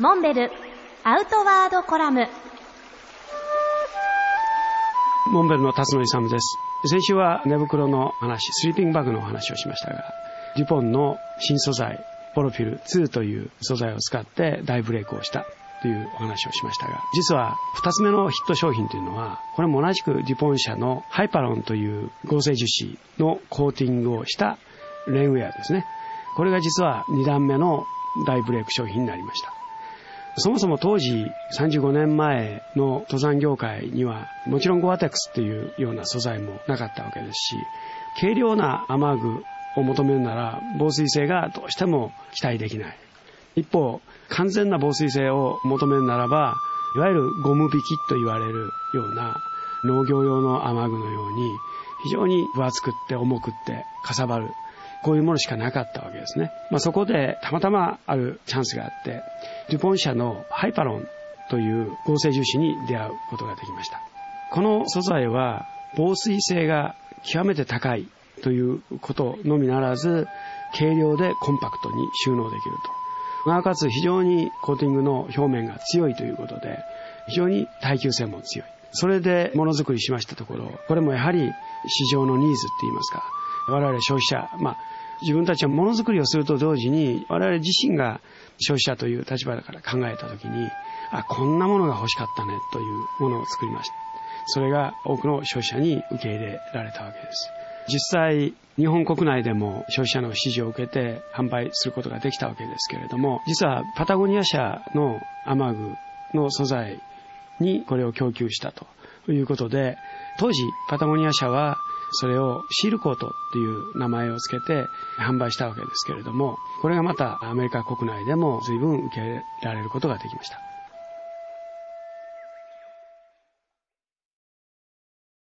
モンベルアウトワードコラム。モンベルの辰野勇です。先週は寝袋の話スリーピングバッグの話をしましたがデュポンの新素材ポロフィル2という素材を使って大ブレイクをしたというお話をしましたが実は2つ目のヒット商品というのはこれも同じくデュポン社のハイパロンという合成樹脂のコーティングをしたレンウェアですね。これが実は2段目の大ブレイク商品になりました。そもそも当時35年前の登山業界にはもちろんゴアテックスっていうような素材もなかったわけですし軽量な雨具を求めるなら防水性がどうしても期待できない。一方完全な防水性を求めるならばいわゆるゴム引きと言われるような農業用の雨具のように非常に分厚くって重くってかさばる。こういうものしかなかったわけですね。まあ、そこでたまたまあるチャンスがあって、デュポン社のハイパロンという合成樹脂に出会うことができました。この素材は防水性が極めて高いということのみならず、軽量でコンパクトに収納できると。なおかつ非常にコーティングの表面が強いということで、非常に耐久性も強い。それでものづくりしましたところ、これもやはり市場のニーズって言いますか、我々消費者、まあ、自分たちはものづくりをすると同時に、我々自身が消費者という立場だから考えたときに、あ、こんなものが欲しかったねというものを作りました。それが多くの消費者に受け入れられたわけです。実際、日本国内でも消費者の支持を受けて販売することができたわけですけれども、実はパタゴニア社の雨具の素材にこれを供給したということで、当時パタゴニア社はそれをシールコートっていう名前を付けて販売したわけですけれども、これがまたアメリカ国内でも随分受けられることができました。